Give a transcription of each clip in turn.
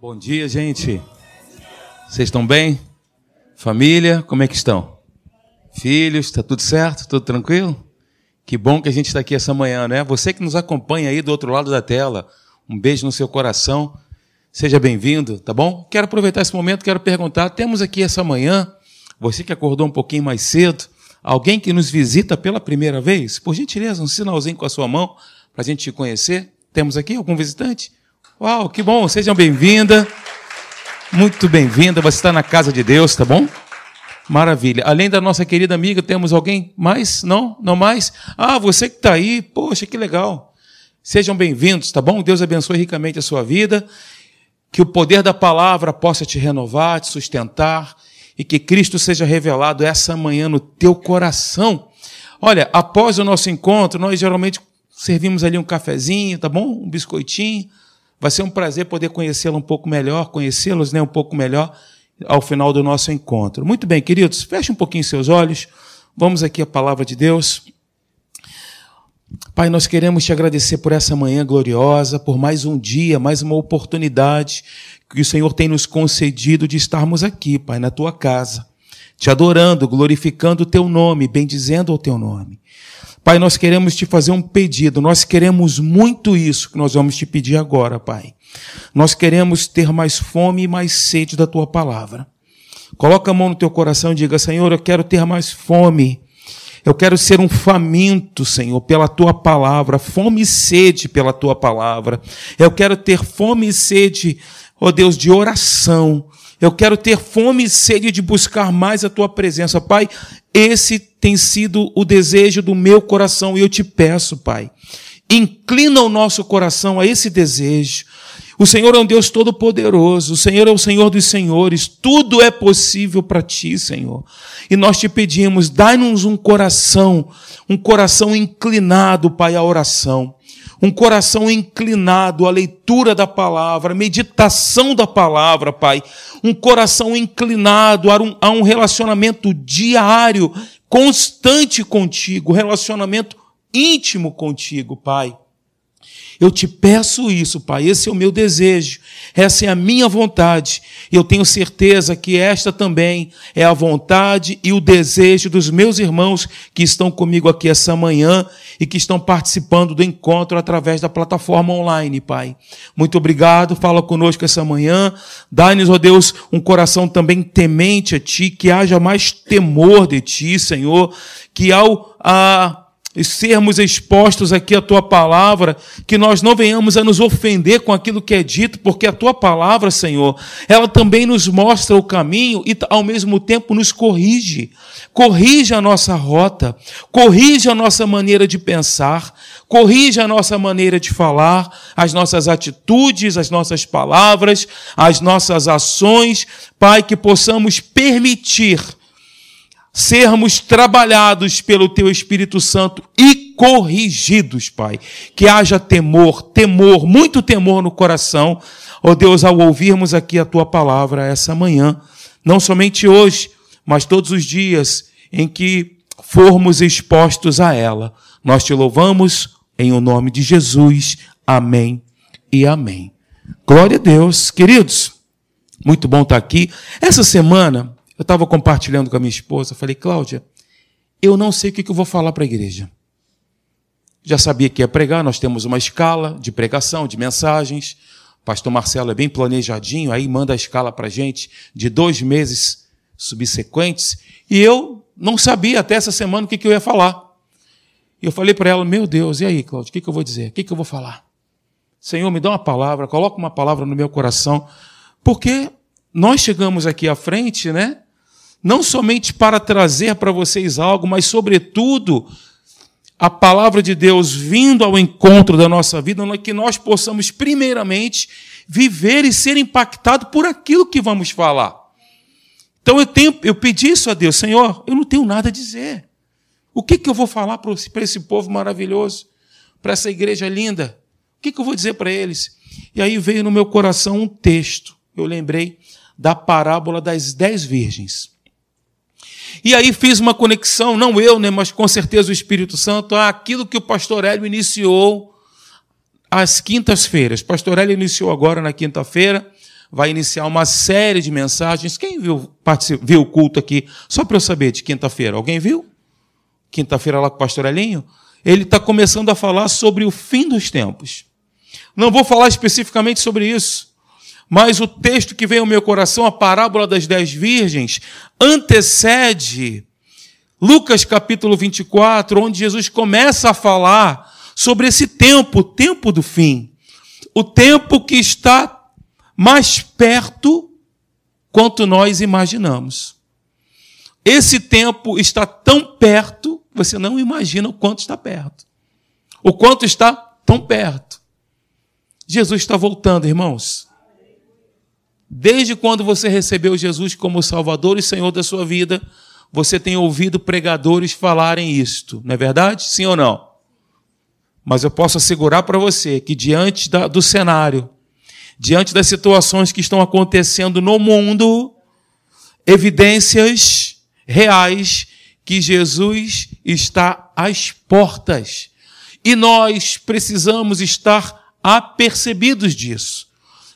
Bom dia, gente. Vocês estão bem? Família, como é que estão? Filhos, está tudo certo? Tudo tranquilo? Que bom que a gente está aqui essa manhã, né? Você que nos acompanha aí do outro lado da tela, um beijo no seu coração. Seja bem-vindo, tá bom? Quero aproveitar esse momento, quero perguntar: temos aqui essa manhã, você que acordou um pouquinho mais cedo, alguém que nos visita pela primeira vez? Por gentileza, um sinalzinho com a sua mão para a gente te conhecer. Temos aqui algum visitante? Uau, que bom, sejam bem-vinda. Muito bem-vinda, você está na casa de Deus, tá bom? Maravilha. Além da nossa querida amiga, temos alguém mais? Não? Não mais? Ah, você que está aí, poxa, que legal. Sejam bem-vindos, tá bom? Deus abençoe ricamente a sua vida. Que o poder da palavra possa te renovar, te sustentar e que Cristo seja revelado essa manhã no teu coração. Olha, após o nosso encontro, nós geralmente servimos ali um cafezinho, tá bom? Um biscoitinho Vai ser um prazer poder conhecê-lo um pouco melhor, conhecê-los né, um pouco melhor ao final do nosso encontro. Muito bem, queridos, feche um pouquinho seus olhos. Vamos aqui à palavra de Deus. Pai, nós queremos te agradecer por essa manhã gloriosa, por mais um dia, mais uma oportunidade que o Senhor tem nos concedido de estarmos aqui, Pai, na tua casa, te adorando, glorificando o teu nome, bendizendo o teu nome. Pai, nós queremos te fazer um pedido, nós queremos muito isso que nós vamos te pedir agora, Pai. Nós queremos ter mais fome e mais sede da tua palavra. Coloca a mão no teu coração e diga: Senhor, eu quero ter mais fome. Eu quero ser um faminto, Senhor, pela tua palavra, fome e sede pela tua palavra. Eu quero ter fome e sede, ó oh Deus, de oração. Eu quero ter fome e sede de buscar mais a tua presença. Pai, esse tem sido o desejo do meu coração e eu te peço, Pai, inclina o nosso coração a esse desejo. O Senhor é um Deus todo-poderoso, o Senhor é o Senhor dos senhores, tudo é possível para ti, Senhor. E nós te pedimos, dai-nos um coração, um coração inclinado, Pai, à oração um coração inclinado à leitura da palavra, à meditação da palavra, Pai. Um coração inclinado a um, a um relacionamento diário, constante contigo, relacionamento íntimo contigo, Pai. Eu te peço isso, Pai. Esse é o meu desejo, essa é a minha vontade. E eu tenho certeza que esta também é a vontade e o desejo dos meus irmãos que estão comigo aqui essa manhã e que estão participando do encontro através da plataforma online, Pai. Muito obrigado. Fala conosco essa manhã. Dai-nos, ó Deus, um coração também temente a Ti, que haja mais temor de Ti, Senhor, que ao a e sermos expostos aqui à tua palavra, que nós não venhamos a nos ofender com aquilo que é dito, porque a tua palavra, Senhor, ela também nos mostra o caminho e ao mesmo tempo nos corrige. Corrige a nossa rota, corrige a nossa maneira de pensar, corrige a nossa maneira de falar, as nossas atitudes, as nossas palavras, as nossas ações, Pai, que possamos permitir sermos trabalhados pelo teu Espírito Santo e corrigidos, Pai. Que haja temor, temor, muito temor no coração, ó oh Deus, ao ouvirmos aqui a tua palavra essa manhã, não somente hoje, mas todos os dias em que formos expostos a ela. Nós te louvamos em o nome de Jesus. Amém e amém. Glória a Deus. Queridos, muito bom estar aqui. Essa semana eu estava compartilhando com a minha esposa, falei, Cláudia, eu não sei o que eu vou falar para a igreja. Já sabia que ia pregar, nós temos uma escala de pregação, de mensagens. O pastor Marcelo é bem planejadinho, aí manda a escala para a gente de dois meses subsequentes. E eu não sabia até essa semana o que eu ia falar. E eu falei para ela, meu Deus, e aí, Cláudia, o que eu vou dizer? O que eu vou falar? Senhor, me dá uma palavra, coloca uma palavra no meu coração, porque nós chegamos aqui à frente, né? Não somente para trazer para vocês algo, mas, sobretudo, a palavra de Deus vindo ao encontro da nossa vida, que nós possamos, primeiramente, viver e ser impactado por aquilo que vamos falar. Então eu, tenho, eu pedi isso a Deus, Senhor, eu não tenho nada a dizer. O que, que eu vou falar para esse povo maravilhoso, para essa igreja linda? O que, que eu vou dizer para eles? E aí veio no meu coração um texto. Eu lembrei da parábola das dez virgens. E aí fiz uma conexão, não eu, né, mas com certeza o Espírito Santo, àquilo que o pastor Hélio iniciou às quintas-feiras. Pastor Hélio iniciou agora na quinta-feira, vai iniciar uma série de mensagens. Quem viu, viu o culto aqui? Só para eu saber, de quinta-feira. Alguém viu? Quinta-feira lá com o pastor Elinho? Ele está começando a falar sobre o fim dos tempos. Não vou falar especificamente sobre isso, mas o texto que veio ao meu coração, a parábola das dez virgens, antecede Lucas capítulo 24, onde Jesus começa a falar sobre esse tempo, o tempo do fim. O tempo que está mais perto quanto nós imaginamos. Esse tempo está tão perto, você não imagina o quanto está perto. O quanto está tão perto. Jesus está voltando, irmãos. Desde quando você recebeu Jesus como Salvador e Senhor da sua vida, você tem ouvido pregadores falarem isto, não é verdade? Sim ou não? Mas eu posso assegurar para você que, diante da, do cenário, diante das situações que estão acontecendo no mundo, evidências reais que Jesus está às portas. E nós precisamos estar apercebidos disso.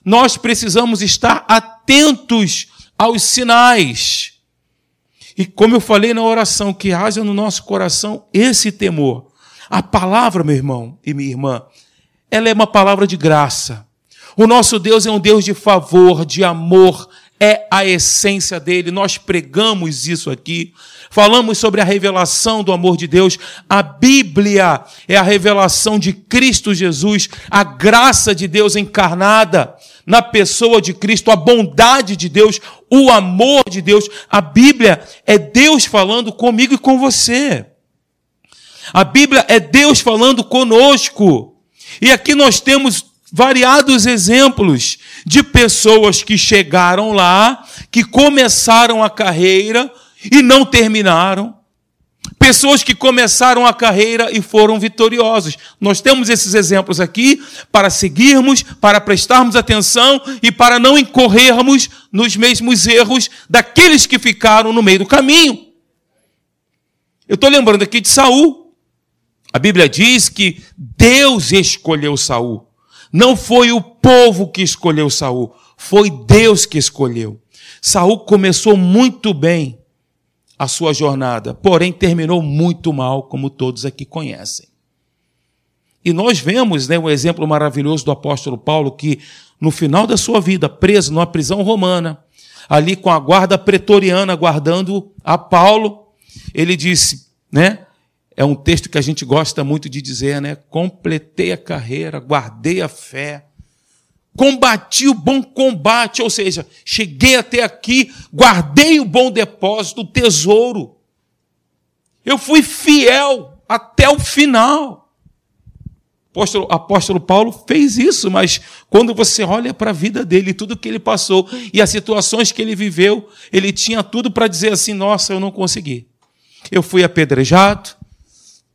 Nós precisamos estar atentos aos sinais. E como eu falei na oração, que haja no nosso coração esse temor. A palavra, meu irmão e minha irmã, ela é uma palavra de graça. O nosso Deus é um Deus de favor, de amor, é a essência dele. Nós pregamos isso aqui. Falamos sobre a revelação do amor de Deus. A Bíblia é a revelação de Cristo Jesus, a graça de Deus encarnada na pessoa de Cristo, a bondade de Deus, o amor de Deus. A Bíblia é Deus falando comigo e com você. A Bíblia é Deus falando conosco. E aqui nós temos variados exemplos de pessoas que chegaram lá, que começaram a carreira e não terminaram. Pessoas que começaram a carreira e foram vitoriosos. Nós temos esses exemplos aqui para seguirmos, para prestarmos atenção e para não incorrermos nos mesmos erros daqueles que ficaram no meio do caminho. Eu estou lembrando aqui de Saul. A Bíblia diz que Deus escolheu Saul. Não foi o povo que escolheu Saul, foi Deus que escolheu. Saul começou muito bem a sua jornada, porém terminou muito mal, como todos aqui conhecem. E nós vemos né, um exemplo maravilhoso do apóstolo Paulo, que no final da sua vida, preso numa prisão romana, ali com a guarda pretoriana guardando a Paulo, ele disse, né? É um texto que a gente gosta muito de dizer, né? Completei a carreira, guardei a fé, combati o bom combate, ou seja, cheguei até aqui, guardei o bom depósito, o tesouro. Eu fui fiel até o final. Apóstolo, apóstolo Paulo fez isso, mas quando você olha para a vida dele, tudo que ele passou e as situações que ele viveu, ele tinha tudo para dizer assim: nossa, eu não consegui. Eu fui apedrejado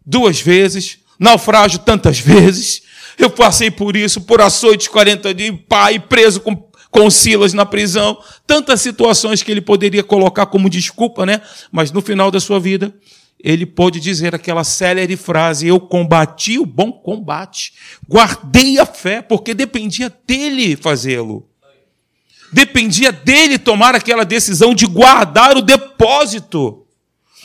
duas vezes, naufrágio tantas vezes, eu passei por isso, por açoites 40 dias, pai, preso com, com Silas na prisão. Tantas situações que ele poderia colocar como desculpa, né? Mas no final da sua vida, ele pôde dizer aquela célere frase: Eu combati o bom combate, guardei a fé, porque dependia dele fazê-lo. Dependia dele tomar aquela decisão de guardar o depósito.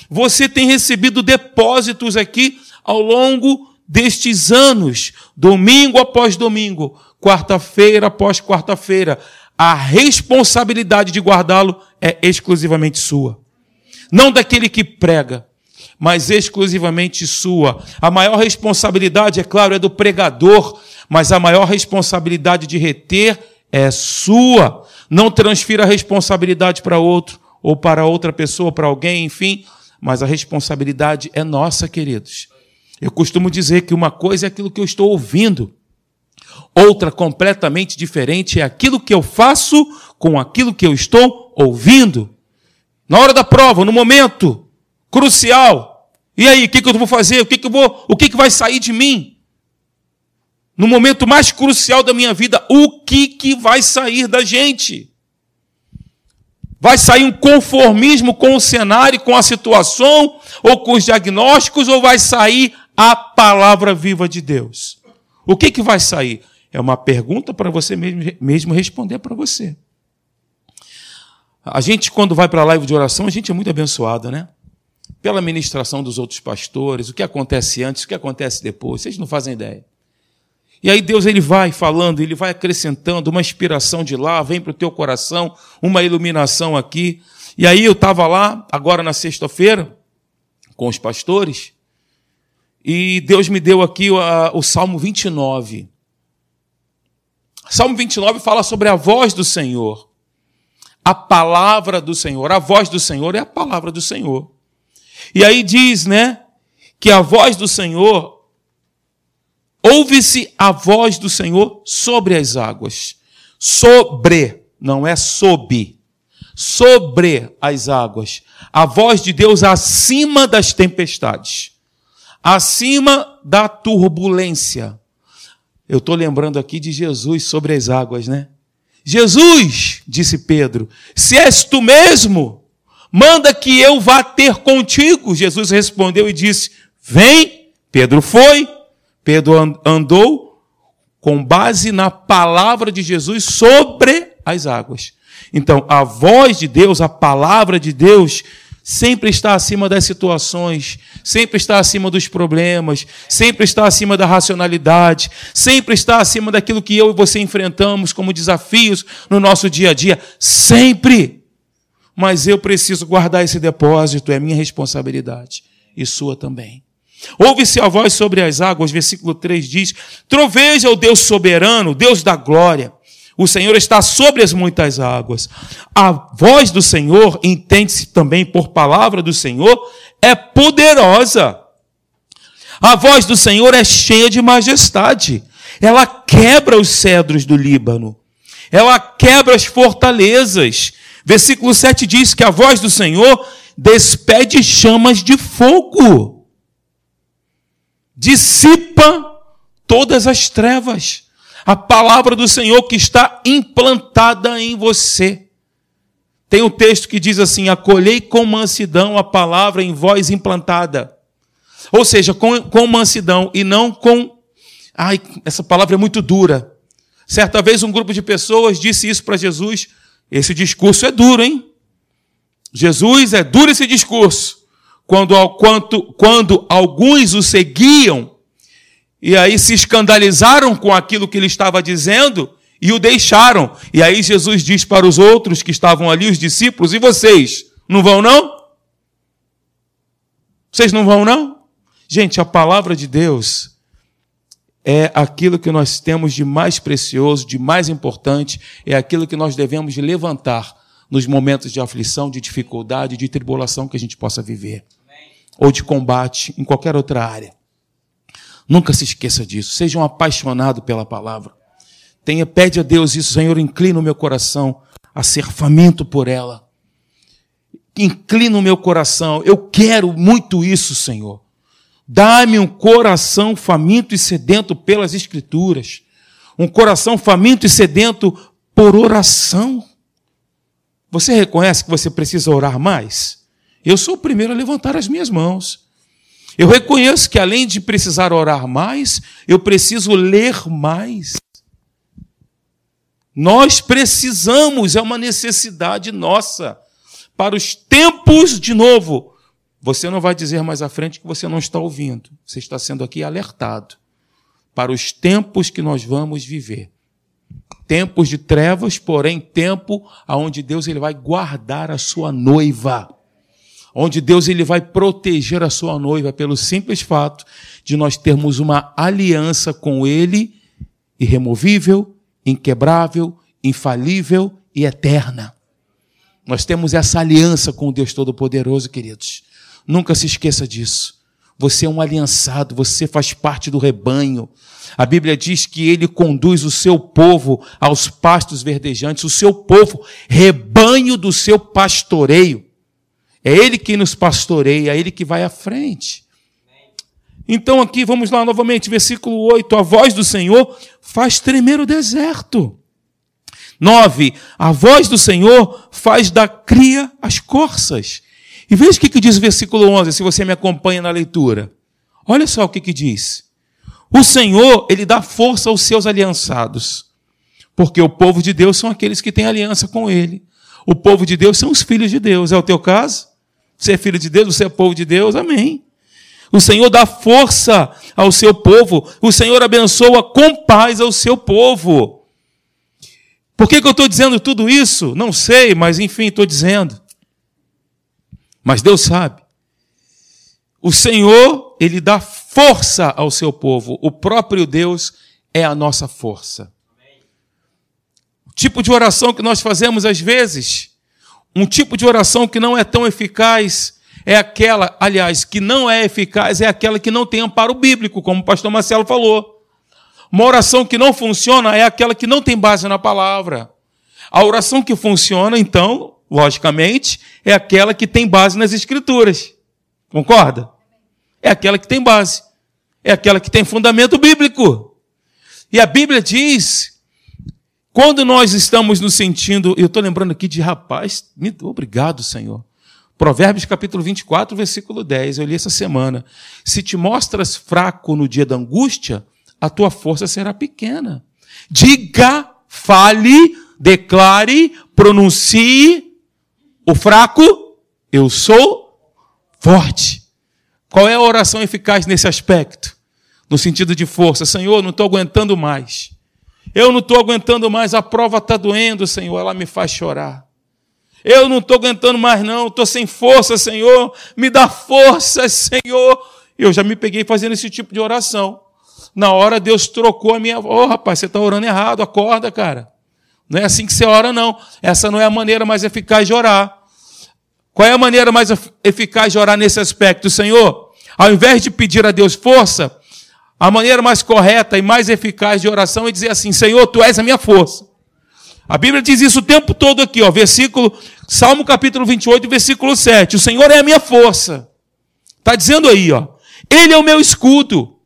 Você tem recebido depósitos aqui ao longo destes anos, domingo após domingo, quarta-feira após quarta-feira, a responsabilidade de guardá-lo é exclusivamente sua. Não daquele que prega, mas exclusivamente sua. A maior responsabilidade, é claro, é do pregador, mas a maior responsabilidade de reter é sua. Não transfira a responsabilidade para outro, ou para outra pessoa, para alguém, enfim, mas a responsabilidade é nossa, queridos. Eu costumo dizer que uma coisa é aquilo que eu estou ouvindo, outra completamente diferente é aquilo que eu faço com aquilo que eu estou ouvindo. Na hora da prova, no momento crucial. E aí, o que, eu vou fazer? O que, eu vou? O que vai sair de mim? No momento mais crucial da minha vida, o que, que vai sair da gente? Vai sair um conformismo com o cenário, com a situação, ou com os diagnósticos, ou vai sair a palavra viva de Deus. O que, que vai sair? É uma pergunta para você mesmo, mesmo responder para você. A gente, quando vai para a live de oração, a gente é muito abençoado, né? Pela ministração dos outros pastores, o que acontece antes, o que acontece depois, vocês não fazem ideia. E aí Deus ele vai falando, ele vai acrescentando uma inspiração de lá, vem para o teu coração, uma iluminação aqui. E aí eu estava lá, agora na sexta-feira, com os pastores, e Deus me deu aqui o, Salmo 29. Salmo 29 fala sobre a voz do Senhor, a palavra do Senhor. A voz do Senhor é a palavra do Senhor. E aí diz, né, que a voz do Senhor Ouve-se a voz do Senhor sobre as águas. Sobre, não é sob. Sobre as águas. A voz de Deus acima das tempestades. Acima da turbulência. Eu estou lembrando aqui de Jesus sobre as águas, né? Jesus, disse Pedro, se és tu mesmo, manda que eu vá ter contigo. Jesus respondeu e disse: Vem. Pedro foi, Pedro andou com base na palavra de Jesus sobre as águas. Então, a voz de Deus, a palavra de Deus, sempre está acima das situações, sempre está acima dos problemas, sempre está acima da racionalidade, sempre está acima daquilo que eu e você enfrentamos como desafios no nosso dia a dia. Sempre! Mas eu preciso guardar esse depósito, é minha responsabilidade e sua também. Ouve-se a voz sobre as águas, versículo 3 diz: Troveja o Deus soberano, Deus da glória. O Senhor está sobre as muitas águas. A voz do Senhor, entende-se também por palavra do Senhor, é poderosa. A voz do Senhor é cheia de majestade. Ela quebra os cedros do Líbano. Ela quebra as fortalezas. Versículo 7 diz que a voz do Senhor despede chamas de fogo dissipa todas as trevas. A palavra do Senhor que está implantada em você. Tem um texto que diz assim: acolhei com mansidão a palavra em voz implantada. Ou seja, com, com mansidão e não com. Ai, essa palavra é muito dura. Certa vez um grupo de pessoas disse isso para Jesus. Esse discurso é duro, hein? Jesus é duro esse discurso quando, quando, quando alguns o seguiam, e aí se escandalizaram com aquilo que ele estava dizendo e o deixaram. E aí Jesus diz para os outros que estavam ali, os discípulos: E vocês, não vão não? Vocês não vão não? Gente, a palavra de Deus é aquilo que nós temos de mais precioso, de mais importante, é aquilo que nós devemos levantar nos momentos de aflição, de dificuldade, de tribulação que a gente possa viver ou de combate em qualquer outra área. Nunca se esqueça disso. Seja um apaixonado pela palavra. Tenha, pede a Deus isso, Senhor, inclina o meu coração a ser faminto por ela. Inclina o meu coração. Eu quero muito isso, Senhor. Dá-me um coração faminto e sedento pelas Escrituras. Um coração faminto e sedento por oração. Você reconhece que você precisa orar mais? Eu sou o primeiro a levantar as minhas mãos. Eu reconheço que além de precisar orar mais, eu preciso ler mais. Nós precisamos, é uma necessidade nossa. Para os tempos, de novo, você não vai dizer mais à frente que você não está ouvindo. Você está sendo aqui alertado. Para os tempos que nós vamos viver. Tempos de trevas, porém tempo aonde Deus ele vai guardar a sua noiva onde Deus ele vai proteger a sua noiva pelo simples fato de nós termos uma aliança com ele irremovível, inquebrável, infalível e eterna. Nós temos essa aliança com o Deus Todo-Poderoso, queridos. Nunca se esqueça disso. Você é um aliançado, você faz parte do rebanho. A Bíblia diz que ele conduz o seu povo aos pastos verdejantes, o seu povo, rebanho do seu pastoreio. É Ele que nos pastoreia, é Ele que vai à frente. Então, aqui, vamos lá novamente, versículo 8: A voz do Senhor faz tremer o deserto. 9. A voz do Senhor faz da cria as corças. E veja o que, que diz o versículo 11, se você me acompanha na leitura. Olha só o que, que diz. O Senhor, ele dá força aos seus aliançados, porque o povo de Deus são aqueles que têm aliança com ele. O povo de Deus são os filhos de Deus. É o teu caso? Você é filho de Deus, você é povo de Deus? Amém. O Senhor dá força ao seu povo. O Senhor abençoa com paz ao seu povo. Por que, que eu estou dizendo tudo isso? Não sei, mas enfim, estou dizendo. Mas Deus sabe. O Senhor, Ele dá força ao seu povo. O próprio Deus é a nossa força. O tipo de oração que nós fazemos às vezes, um tipo de oração que não é tão eficaz, é aquela, aliás, que não é eficaz, é aquela que não tem amparo bíblico, como o pastor Marcelo falou. Uma oração que não funciona é aquela que não tem base na palavra. A oração que funciona, então, logicamente, é aquela que tem base nas escrituras. Concorda? É aquela que tem base. É aquela que tem fundamento bíblico. E a Bíblia diz, quando nós estamos nos sentindo, eu estou lembrando aqui de rapaz, obrigado, Senhor. Provérbios capítulo 24, versículo 10, eu li essa semana. Se te mostras fraco no dia da angústia, a tua força será pequena. Diga, fale, declare, pronuncie o fraco, eu sou forte. Qual é a oração eficaz nesse aspecto? No sentido de força, Senhor, não estou aguentando mais. Eu não estou aguentando mais, a prova está doendo, Senhor, ela me faz chorar. Eu não estou aguentando mais, não, estou sem força, Senhor. Me dá força, Senhor. Eu já me peguei fazendo esse tipo de oração. Na hora Deus trocou a minha. Ô, oh, rapaz, você está orando errado, acorda, cara. Não é assim que você ora, não. Essa não é a maneira mais eficaz de orar. Qual é a maneira mais eficaz de orar nesse aspecto, Senhor? Ao invés de pedir a Deus força, a maneira mais correta e mais eficaz de oração é dizer assim: Senhor, tu és a minha força. A Bíblia diz isso o tempo todo aqui, ó, versículo, Salmo capítulo 28, versículo 7. O Senhor é a minha força. Está dizendo aí, ó. Ele é o meu escudo.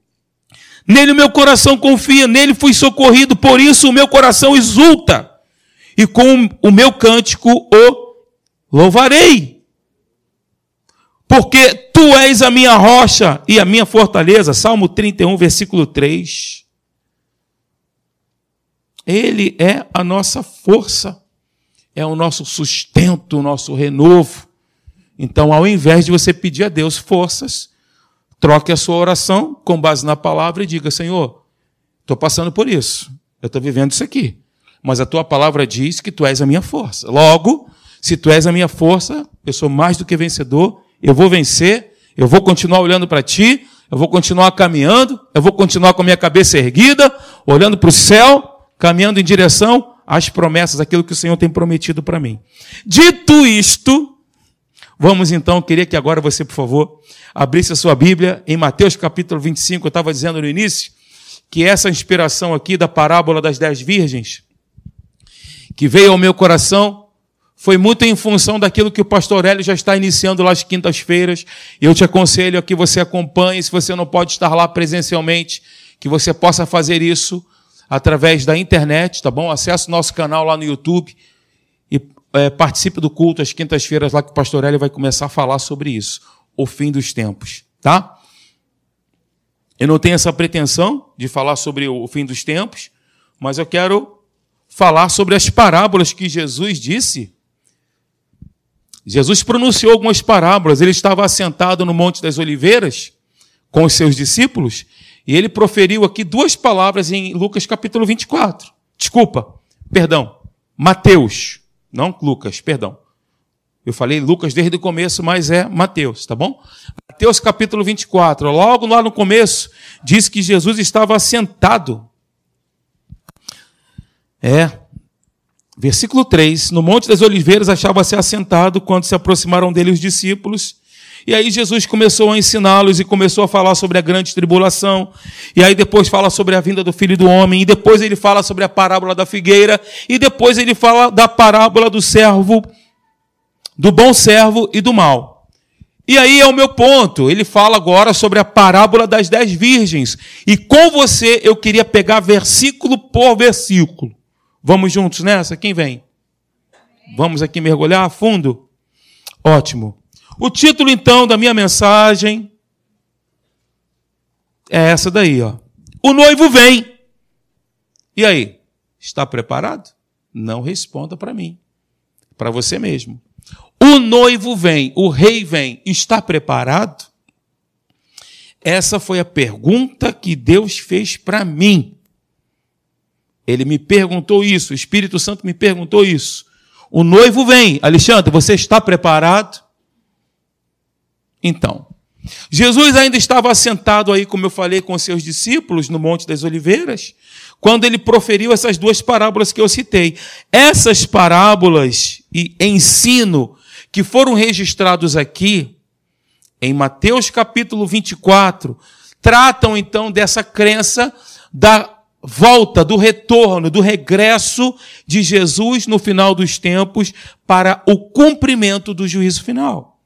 Nele o meu coração confia, nele fui socorrido, por isso o meu coração exulta. E com o meu cântico o louvarei. Porque tu és a minha rocha e a minha fortaleza. Salmo 31, versículo 3. Ele é a nossa força, é o nosso sustento, o nosso renovo. Então, ao invés de você pedir a Deus forças, troque a sua oração com base na palavra e diga: Senhor, estou passando por isso, eu estou vivendo isso aqui, mas a tua palavra diz que tu és a minha força. Logo, se tu és a minha força, eu sou mais do que vencedor, eu vou vencer, eu vou continuar olhando para ti, eu vou continuar caminhando, eu vou continuar com a minha cabeça erguida, olhando para o céu caminhando em direção às promessas, aquilo que o Senhor tem prometido para mim. Dito isto, vamos então, queria que agora você, por favor, abrisse a sua Bíblia em Mateus capítulo 25, eu estava dizendo no início, que essa inspiração aqui da parábola das dez virgens, que veio ao meu coração, foi muito em função daquilo que o pastor Hélio já está iniciando lá às quintas-feiras. Eu te aconselho a que você acompanhe, se você não pode estar lá presencialmente, que você possa fazer isso através da internet, tá bom? Acesse o nosso canal lá no YouTube e é, participe do culto às quintas-feiras lá que o pastor Hélio vai começar a falar sobre isso, o fim dos tempos, tá? Eu não tenho essa pretensão de falar sobre o fim dos tempos, mas eu quero falar sobre as parábolas que Jesus disse. Jesus pronunciou algumas parábolas. Ele estava assentado no Monte das Oliveiras com os seus discípulos e ele proferiu aqui duas palavras em Lucas capítulo 24. Desculpa, perdão. Mateus, não Lucas, perdão. Eu falei Lucas desde o começo, mas é Mateus, tá bom? Mateus capítulo 24, logo lá no começo, diz que Jesus estava assentado. É. Versículo 3: No Monte das Oliveiras achava-se assentado quando se aproximaram dele os discípulos e aí Jesus começou a ensiná-los e começou a falar sobre a grande tribulação. E aí depois fala sobre a vinda do Filho do Homem. E depois ele fala sobre a parábola da figueira. E depois ele fala da parábola do servo, do bom servo e do mal. E aí é o meu ponto. Ele fala agora sobre a parábola das dez virgens. E com você eu queria pegar versículo por versículo. Vamos juntos nessa? Quem vem? Vamos aqui mergulhar a fundo? Ótimo. O título, então, da minha mensagem é essa daí, ó. O noivo vem. E aí? Está preparado? Não responda para mim. para você mesmo. O noivo vem, o rei vem, está preparado? Essa foi a pergunta que Deus fez para mim. Ele me perguntou isso, o Espírito Santo me perguntou isso. O noivo vem, Alexandre, você está preparado? Então, Jesus ainda estava assentado aí, como eu falei, com seus discípulos no Monte das Oliveiras, quando ele proferiu essas duas parábolas que eu citei. Essas parábolas e ensino que foram registrados aqui, em Mateus capítulo 24, tratam então dessa crença da volta, do retorno, do regresso de Jesus no final dos tempos para o cumprimento do juízo final.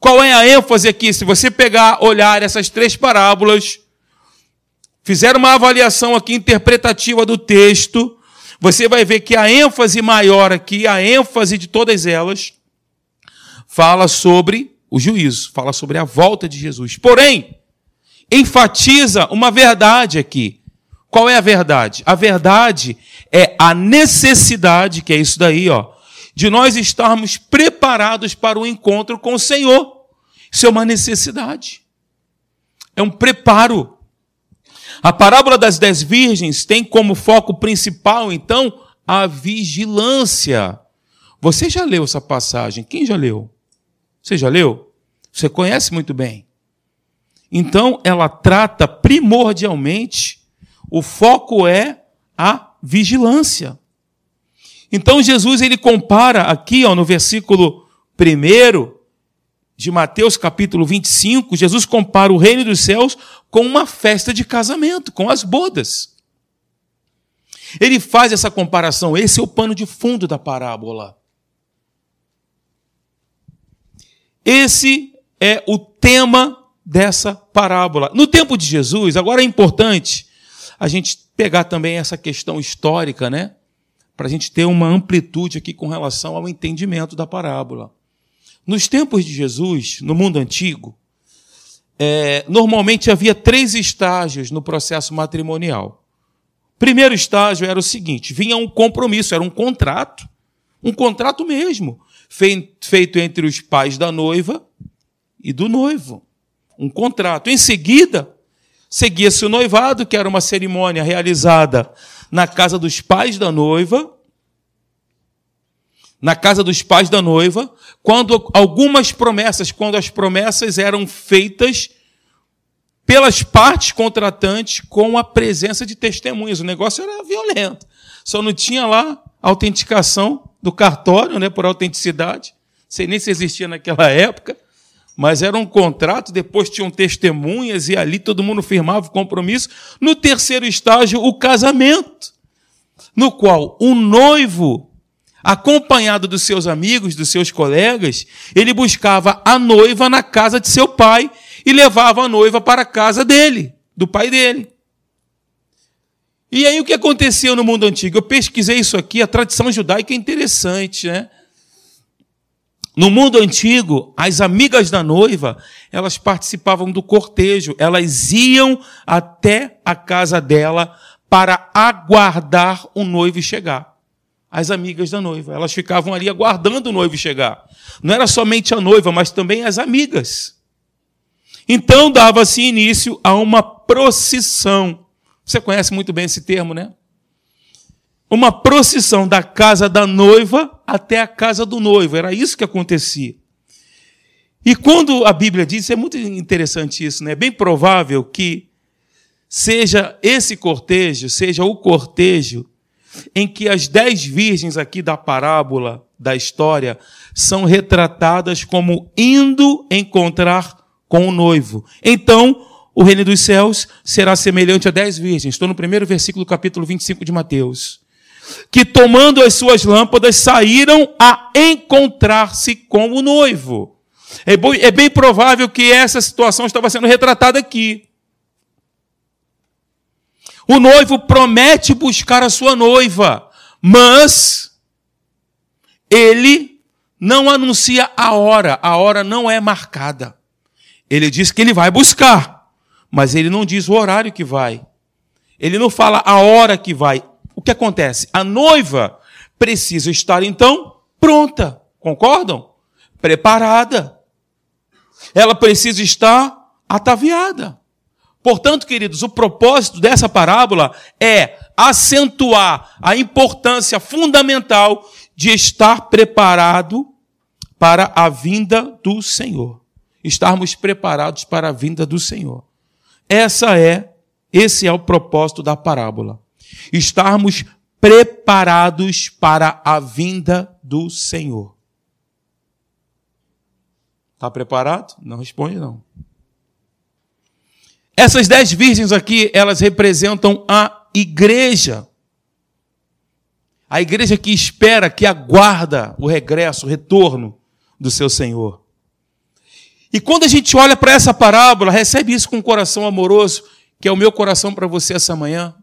Qual é a ênfase aqui? Se você pegar, olhar essas três parábolas, fizer uma avaliação aqui interpretativa do texto, você vai ver que a ênfase maior aqui, a ênfase de todas elas, fala sobre o juízo, fala sobre a volta de Jesus. Porém, enfatiza uma verdade aqui. Qual é a verdade? A verdade é a necessidade, que é isso daí, ó, de nós estarmos preparados para o encontro com o Senhor. Isso é uma necessidade. É um preparo. A parábola das dez virgens tem como foco principal, então, a vigilância. Você já leu essa passagem? Quem já leu? Você já leu? Você conhece muito bem. Então, ela trata primordialmente, o foco é a vigilância. Então Jesus ele compara aqui, ó, no versículo 1 de Mateus capítulo 25, Jesus compara o reino dos céus com uma festa de casamento, com as bodas. Ele faz essa comparação, esse é o pano de fundo da parábola. Esse é o tema dessa parábola. No tempo de Jesus, agora é importante a gente pegar também essa questão histórica, né? para a gente ter uma amplitude aqui com relação ao entendimento da parábola. Nos tempos de Jesus, no mundo antigo, é, normalmente havia três estágios no processo matrimonial. Primeiro estágio era o seguinte: vinha um compromisso, era um contrato, um contrato mesmo, feito entre os pais da noiva e do noivo. Um contrato. Em seguida, seguia-se o noivado, que era uma cerimônia realizada na casa dos pais da noiva, na casa dos pais da noiva, quando algumas promessas, quando as promessas eram feitas pelas partes contratantes com a presença de testemunhas. O negócio era violento. Só não tinha lá autenticação do cartório, né, por autenticidade. Sei nem se existia naquela época mas era um contrato, depois tinham testemunhas e ali todo mundo firmava o compromisso. No terceiro estágio, o casamento, no qual o noivo, acompanhado dos seus amigos, dos seus colegas, ele buscava a noiva na casa de seu pai e levava a noiva para a casa dele, do pai dele. E aí o que aconteceu no mundo antigo? Eu pesquisei isso aqui, a tradição judaica é interessante, né? No mundo antigo, as amigas da noiva, elas participavam do cortejo, elas iam até a casa dela para aguardar o noivo chegar. As amigas da noiva, elas ficavam ali aguardando o noivo chegar. Não era somente a noiva, mas também as amigas. Então dava-se início a uma procissão. Você conhece muito bem esse termo, né? Uma procissão da casa da noiva até a casa do noivo. Era isso que acontecia. E quando a Bíblia diz, é muito interessante isso, né? É bem provável que seja esse cortejo, seja o cortejo em que as dez virgens aqui da parábola, da história, são retratadas como indo encontrar com o noivo. Então, o reino dos céus será semelhante a dez virgens. Estou no primeiro versículo do capítulo 25 de Mateus que tomando as suas lâmpadas saíram a encontrar-se com o noivo. É, é bem provável que essa situação estava sendo retratada aqui. O noivo promete buscar a sua noiva, mas ele não anuncia a hora, a hora não é marcada. Ele diz que ele vai buscar, mas ele não diz o horário que vai. Ele não fala a hora que vai, o que acontece? A noiva precisa estar, então, pronta. Concordam? Preparada. Ela precisa estar ataviada. Portanto, queridos, o propósito dessa parábola é acentuar a importância fundamental de estar preparado para a vinda do Senhor. Estarmos preparados para a vinda do Senhor. Essa é, esse é o propósito da parábola. Estarmos preparados para a vinda do Senhor. Está preparado? Não responde, não. Essas dez virgens aqui, elas representam a igreja. A igreja que espera, que aguarda o regresso, o retorno do seu Senhor. E quando a gente olha para essa parábola, recebe isso com um coração amoroso, que é o meu coração para você essa manhã.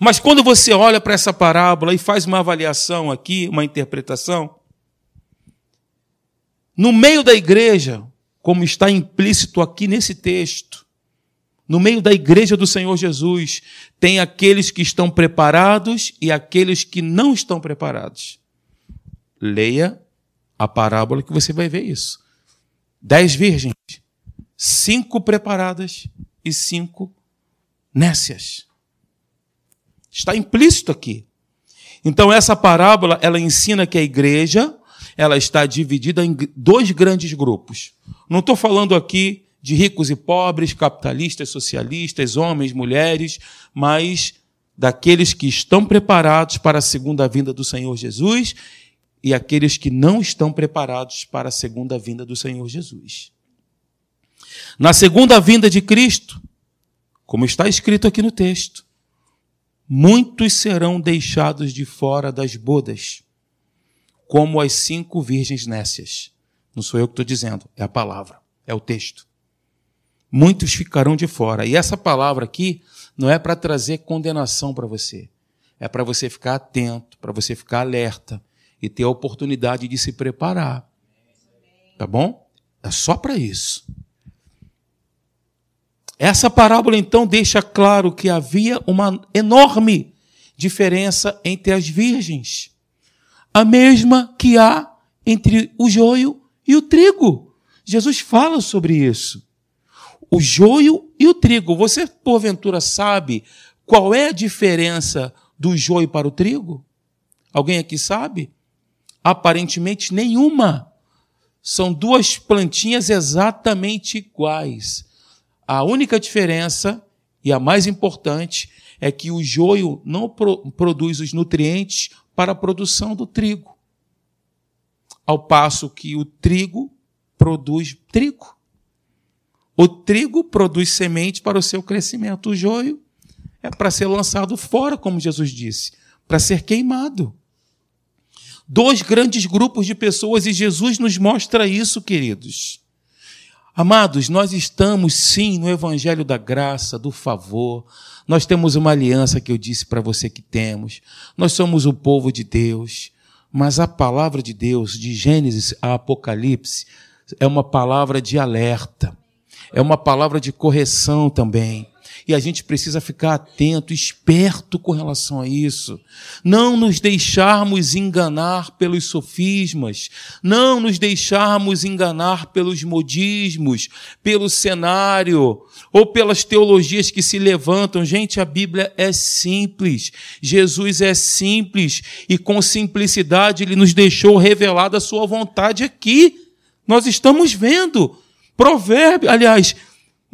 Mas quando você olha para essa parábola e faz uma avaliação aqui, uma interpretação, no meio da igreja, como está implícito aqui nesse texto, no meio da igreja do Senhor Jesus, tem aqueles que estão preparados e aqueles que não estão preparados. Leia a parábola que você vai ver isso. Dez virgens, cinco preparadas e cinco nécias. Está implícito aqui. Então essa parábola, ela ensina que a igreja, ela está dividida em dois grandes grupos. Não estou falando aqui de ricos e pobres, capitalistas, socialistas, homens, mulheres, mas daqueles que estão preparados para a segunda vinda do Senhor Jesus e aqueles que não estão preparados para a segunda vinda do Senhor Jesus. Na segunda vinda de Cristo, como está escrito aqui no texto, muitos serão deixados de fora das bodas, como as cinco virgens nécias. Não sou eu que estou dizendo, é a palavra, é o texto muitos ficarão de fora. E essa palavra aqui não é para trazer condenação para você. É para você ficar atento, para você ficar alerta e ter a oportunidade de se preparar. Tá bom? É só para isso. Essa parábola então deixa claro que havia uma enorme diferença entre as virgens, a mesma que há entre o joio e o trigo. Jesus fala sobre isso o joio e o trigo. Você, porventura, sabe qual é a diferença do joio para o trigo? Alguém aqui sabe? Aparentemente nenhuma. São duas plantinhas exatamente iguais. A única diferença, e a mais importante, é que o joio não pro produz os nutrientes para a produção do trigo, ao passo que o trigo produz trigo. O trigo produz semente para o seu crescimento. O joio é para ser lançado fora, como Jesus disse, para ser queimado. Dois grandes grupos de pessoas e Jesus nos mostra isso, queridos. Amados, nós estamos sim no evangelho da graça, do favor. Nós temos uma aliança que eu disse para você que temos. Nós somos o povo de Deus. Mas a palavra de Deus, de Gênesis a Apocalipse, é uma palavra de alerta é uma palavra de correção também. E a gente precisa ficar atento, esperto com relação a isso. Não nos deixarmos enganar pelos sofismas, não nos deixarmos enganar pelos modismos, pelo cenário ou pelas teologias que se levantam. Gente, a Bíblia é simples. Jesus é simples e com simplicidade ele nos deixou revelada a sua vontade aqui. Nós estamos vendo Provérbio, aliás,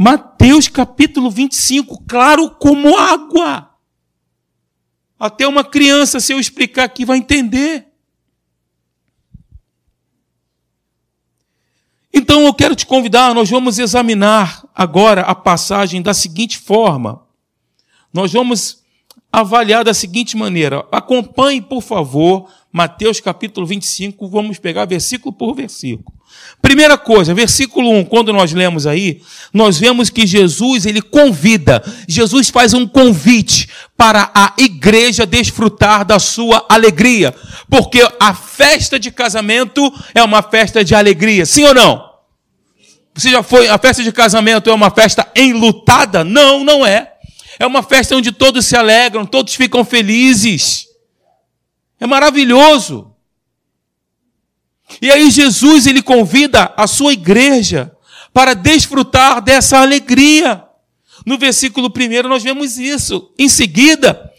Mateus capítulo 25, claro como água. Até uma criança, se eu explicar aqui, vai entender. Então eu quero te convidar, nós vamos examinar agora a passagem da seguinte forma. Nós vamos avaliar da seguinte maneira. Acompanhe, por favor, Mateus capítulo 25, vamos pegar versículo por versículo. Primeira coisa, versículo 1, quando nós lemos aí, nós vemos que Jesus, ele convida, Jesus faz um convite para a igreja desfrutar da sua alegria, porque a festa de casamento é uma festa de alegria, sim ou não? Você já foi, a festa de casamento é uma festa enlutada? Não, não é. É uma festa onde todos se alegram, todos ficam felizes. É maravilhoso. E aí Jesus ele convida a sua igreja para desfrutar dessa alegria. No versículo 1 nós vemos isso. Em seguida,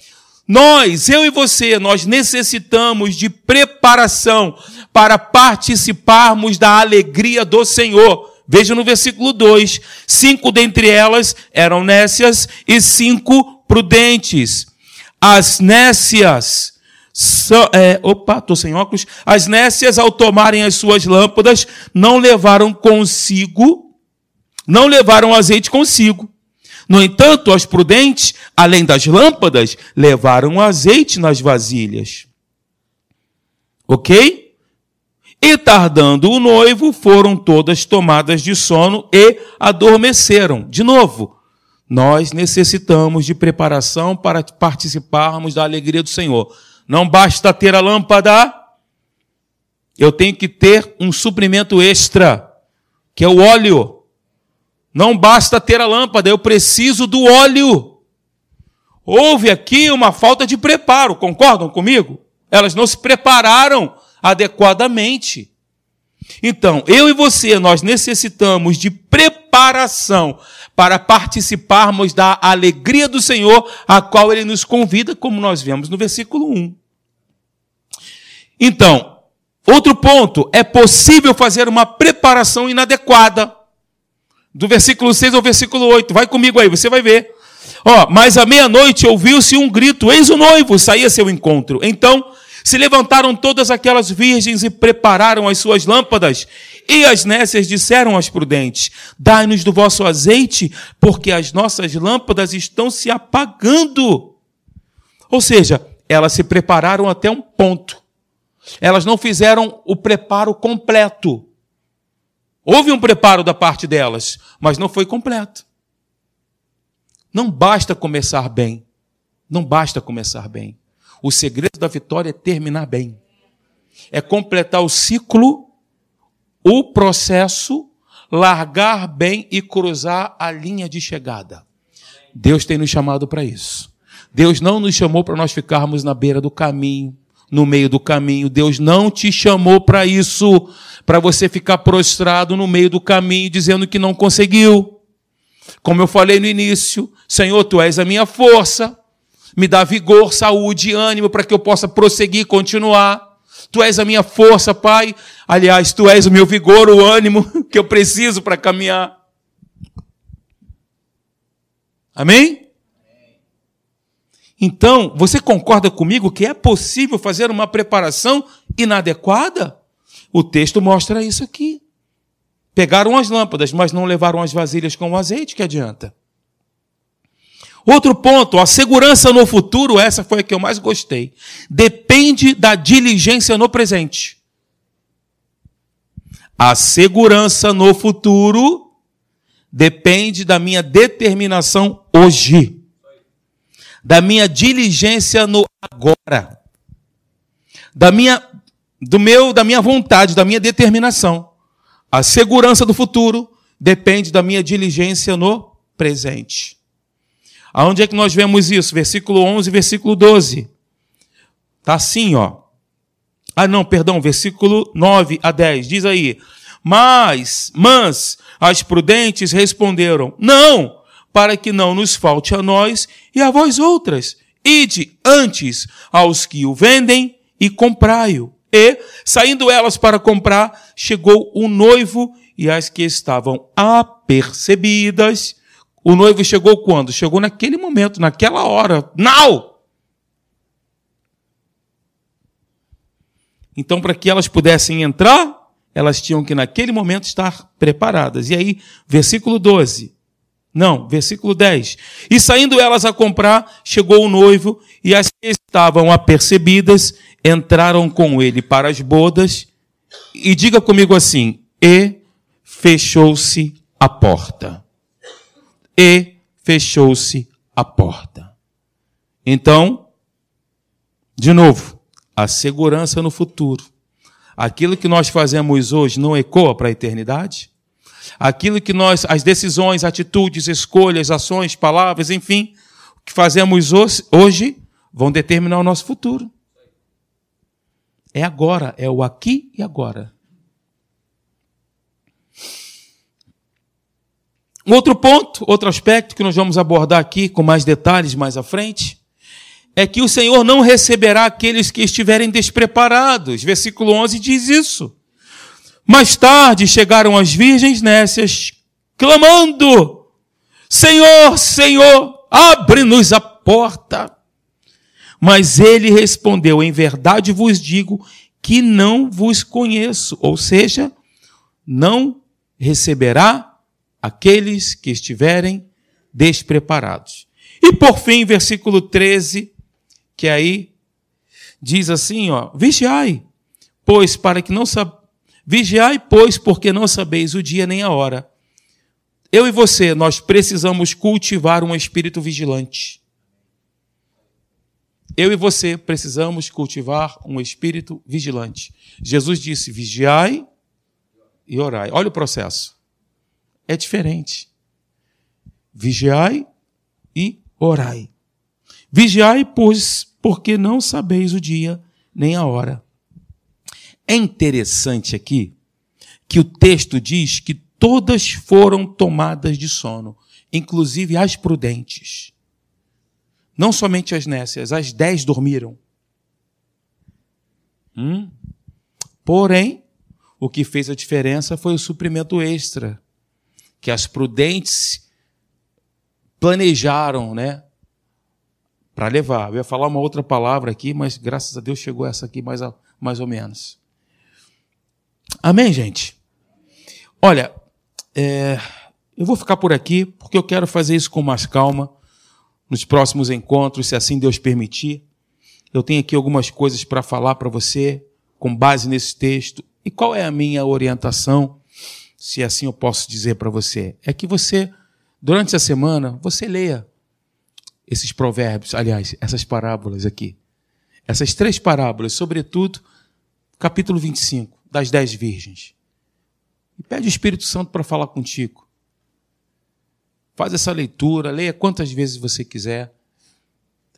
nós, eu e você, nós necessitamos de preparação para participarmos da alegria do Senhor. Veja no versículo 2: cinco dentre elas eram nécias e cinco prudentes. As nécias é, opa, estou sem óculos. As nécias, ao tomarem as suas lâmpadas, não levaram consigo, não levaram azeite consigo. No entanto, as prudentes, além das lâmpadas, levaram azeite nas vasilhas. Ok? E tardando o noivo, foram todas tomadas de sono e adormeceram. De novo, nós necessitamos de preparação para participarmos da alegria do Senhor. Não basta ter a lâmpada, eu tenho que ter um suprimento extra, que é o óleo. Não basta ter a lâmpada, eu preciso do óleo. Houve aqui uma falta de preparo, concordam comigo? Elas não se prepararam adequadamente. Então, eu e você, nós necessitamos de preparação para participarmos da alegria do Senhor, a qual ele nos convida, como nós vemos no versículo 1. Então, outro ponto, é possível fazer uma preparação inadequada. Do versículo 6 ao versículo 8. Vai comigo aí, você vai ver. Ó, mas à meia-noite ouviu-se um grito: Eis o noivo, saía seu encontro. Então se levantaram todas aquelas virgens e prepararam as suas lâmpadas. E as nécias disseram às prudentes: Dai-nos do vosso azeite, porque as nossas lâmpadas estão se apagando. Ou seja, elas se prepararam até um ponto. Elas não fizeram o preparo completo. Houve um preparo da parte delas, mas não foi completo. Não basta começar bem. Não basta começar bem. O segredo da vitória é terminar bem. É completar o ciclo, o processo, largar bem e cruzar a linha de chegada. Deus tem nos chamado para isso. Deus não nos chamou para nós ficarmos na beira do caminho, no meio do caminho. Deus não te chamou para isso, para você ficar prostrado no meio do caminho dizendo que não conseguiu. Como eu falei no início, Senhor, tu és a minha força, me dá vigor, saúde, ânimo para que eu possa prosseguir, continuar. Tu és a minha força, Pai. Aliás, tu és o meu vigor, o ânimo que eu preciso para caminhar. Amém? Então, você concorda comigo que é possível fazer uma preparação inadequada? O texto mostra isso aqui. Pegaram as lâmpadas, mas não levaram as vasilhas com o azeite, que adianta? Outro ponto, a segurança no futuro, essa foi a que eu mais gostei. Depende da diligência no presente. A segurança no futuro depende da minha determinação hoje da minha diligência no agora, da minha, do meu, da minha vontade, da minha determinação. A segurança do futuro depende da minha diligência no presente. Aonde é que nós vemos isso? Versículo 11, versículo 12. Tá assim, ó. Ah, não, perdão, versículo 9 a 10. Diz aí: Mas, mas, as prudentes responderam: Não, para que não nos falte a nós e a vós outras. Ide antes aos que o vendem e comprai-o. E, saindo elas para comprar, chegou o noivo e as que estavam apercebidas. O noivo chegou quando? Chegou naquele momento, naquela hora. Now! Então, para que elas pudessem entrar, elas tinham que, naquele momento, estar preparadas. E aí, versículo 12. Não, versículo 10. E saindo elas a comprar, chegou o noivo, e as que estavam apercebidas entraram com ele para as bodas. E diga comigo assim: e fechou-se a porta. E fechou-se a porta. Então, de novo, a segurança no futuro. Aquilo que nós fazemos hoje não ecoa para a eternidade? aquilo que nós, as decisões, atitudes, escolhas, ações, palavras, enfim, o que fazemos hoje vão determinar o nosso futuro. É agora, é o aqui e agora. Outro ponto, outro aspecto que nós vamos abordar aqui com mais detalhes mais à frente, é que o Senhor não receberá aqueles que estiverem despreparados. Versículo 11 diz isso. Mais tarde chegaram as virgens nécias, clamando: Senhor, Senhor, abre-nos a porta. Mas ele respondeu: Em verdade vos digo que não vos conheço. Ou seja, não receberá aqueles que estiverem despreparados. E por fim, versículo 13, que aí diz assim, ó: Vigiai, pois para que não sab... Vigiai, pois, porque não sabeis o dia nem a hora. Eu e você, nós precisamos cultivar um espírito vigilante. Eu e você precisamos cultivar um espírito vigilante. Jesus disse: vigiai e orai. Olha o processo. É diferente. Vigiai e orai. Vigiai, pois, porque não sabeis o dia nem a hora. É interessante aqui que o texto diz que todas foram tomadas de sono, inclusive as prudentes. Não somente as nécias, as dez dormiram. Hum? Porém, o que fez a diferença foi o suprimento extra, que as prudentes planejaram, né? Para levar. Eu ia falar uma outra palavra aqui, mas graças a Deus chegou essa aqui mais, mais ou menos. Amém, gente? Olha, é, eu vou ficar por aqui, porque eu quero fazer isso com mais calma nos próximos encontros, se assim Deus permitir. Eu tenho aqui algumas coisas para falar para você, com base nesse texto. E qual é a minha orientação, se assim eu posso dizer para você? É que você, durante a semana, você leia esses provérbios, aliás, essas parábolas aqui. Essas três parábolas, sobretudo, capítulo 25, das dez virgens. E pede o Espírito Santo para falar contigo. Faz essa leitura, leia quantas vezes você quiser.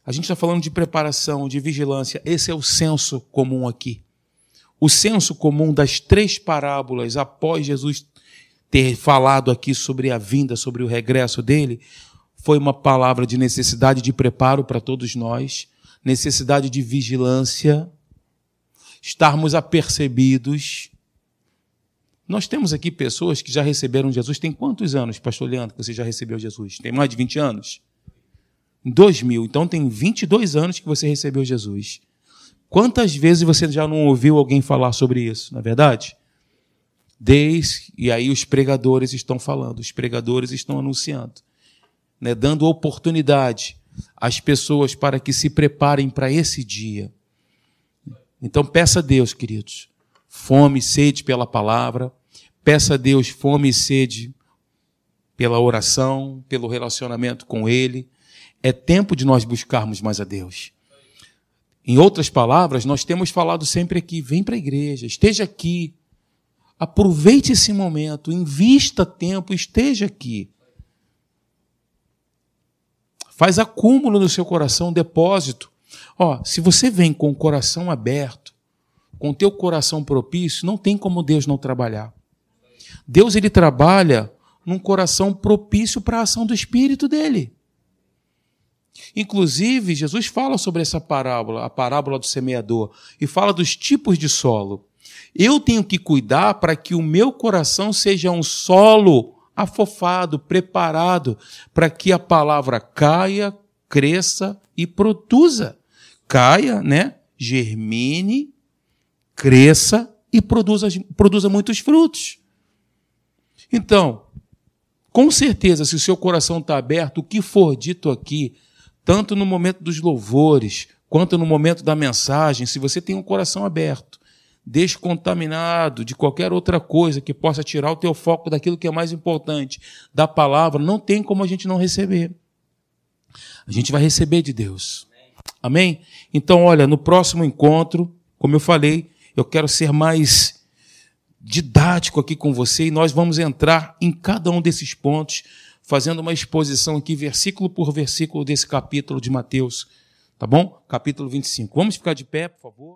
A gente está falando de preparação, de vigilância. Esse é o senso comum aqui. O senso comum das três parábolas após Jesus ter falado aqui sobre a vinda, sobre o regresso dele, foi uma palavra de necessidade de preparo para todos nós, necessidade de vigilância, estarmos apercebidos. Nós temos aqui pessoas que já receberam Jesus. Tem quantos anos, pastor Leandro, que você já recebeu Jesus? Tem mais de 20 anos? Em 2000. Então tem 22 anos que você recebeu Jesus. Quantas vezes você já não ouviu alguém falar sobre isso, na é verdade? Desde, e aí os pregadores estão falando, os pregadores estão anunciando, né, dando oportunidade às pessoas para que se preparem para esse dia. Então peça a Deus, queridos, fome e sede pela palavra, peça a Deus fome e sede pela oração, pelo relacionamento com Ele. É tempo de nós buscarmos mais a Deus. Em outras palavras, nós temos falado sempre aqui: vem para a igreja, esteja aqui, aproveite esse momento, invista tempo, esteja aqui. Faz acúmulo no seu coração, depósito. Ó, se você vem com o coração aberto, com o teu coração propício, não tem como Deus não trabalhar. Deus ele trabalha num coração propício para a ação do Espírito dele. Inclusive, Jesus fala sobre essa parábola, a parábola do semeador, e fala dos tipos de solo. Eu tenho que cuidar para que o meu coração seja um solo afofado, preparado, para que a palavra caia, cresça e produza. Caia, né? Germine, cresça e produza, produza muitos frutos. Então, com certeza, se o seu coração está aberto, o que for dito aqui tanto no momento dos louvores, quanto no momento da mensagem, se você tem um coração aberto, descontaminado de qualquer outra coisa que possa tirar o teu foco daquilo que é mais importante, da palavra, não tem como a gente não receber. A gente vai receber de Deus. Amém? Então, olha, no próximo encontro, como eu falei, eu quero ser mais didático aqui com você e nós vamos entrar em cada um desses pontos fazendo uma exposição aqui, versículo por versículo, desse capítulo de Mateus. Tá bom? Capítulo 25. Vamos ficar de pé, por favor.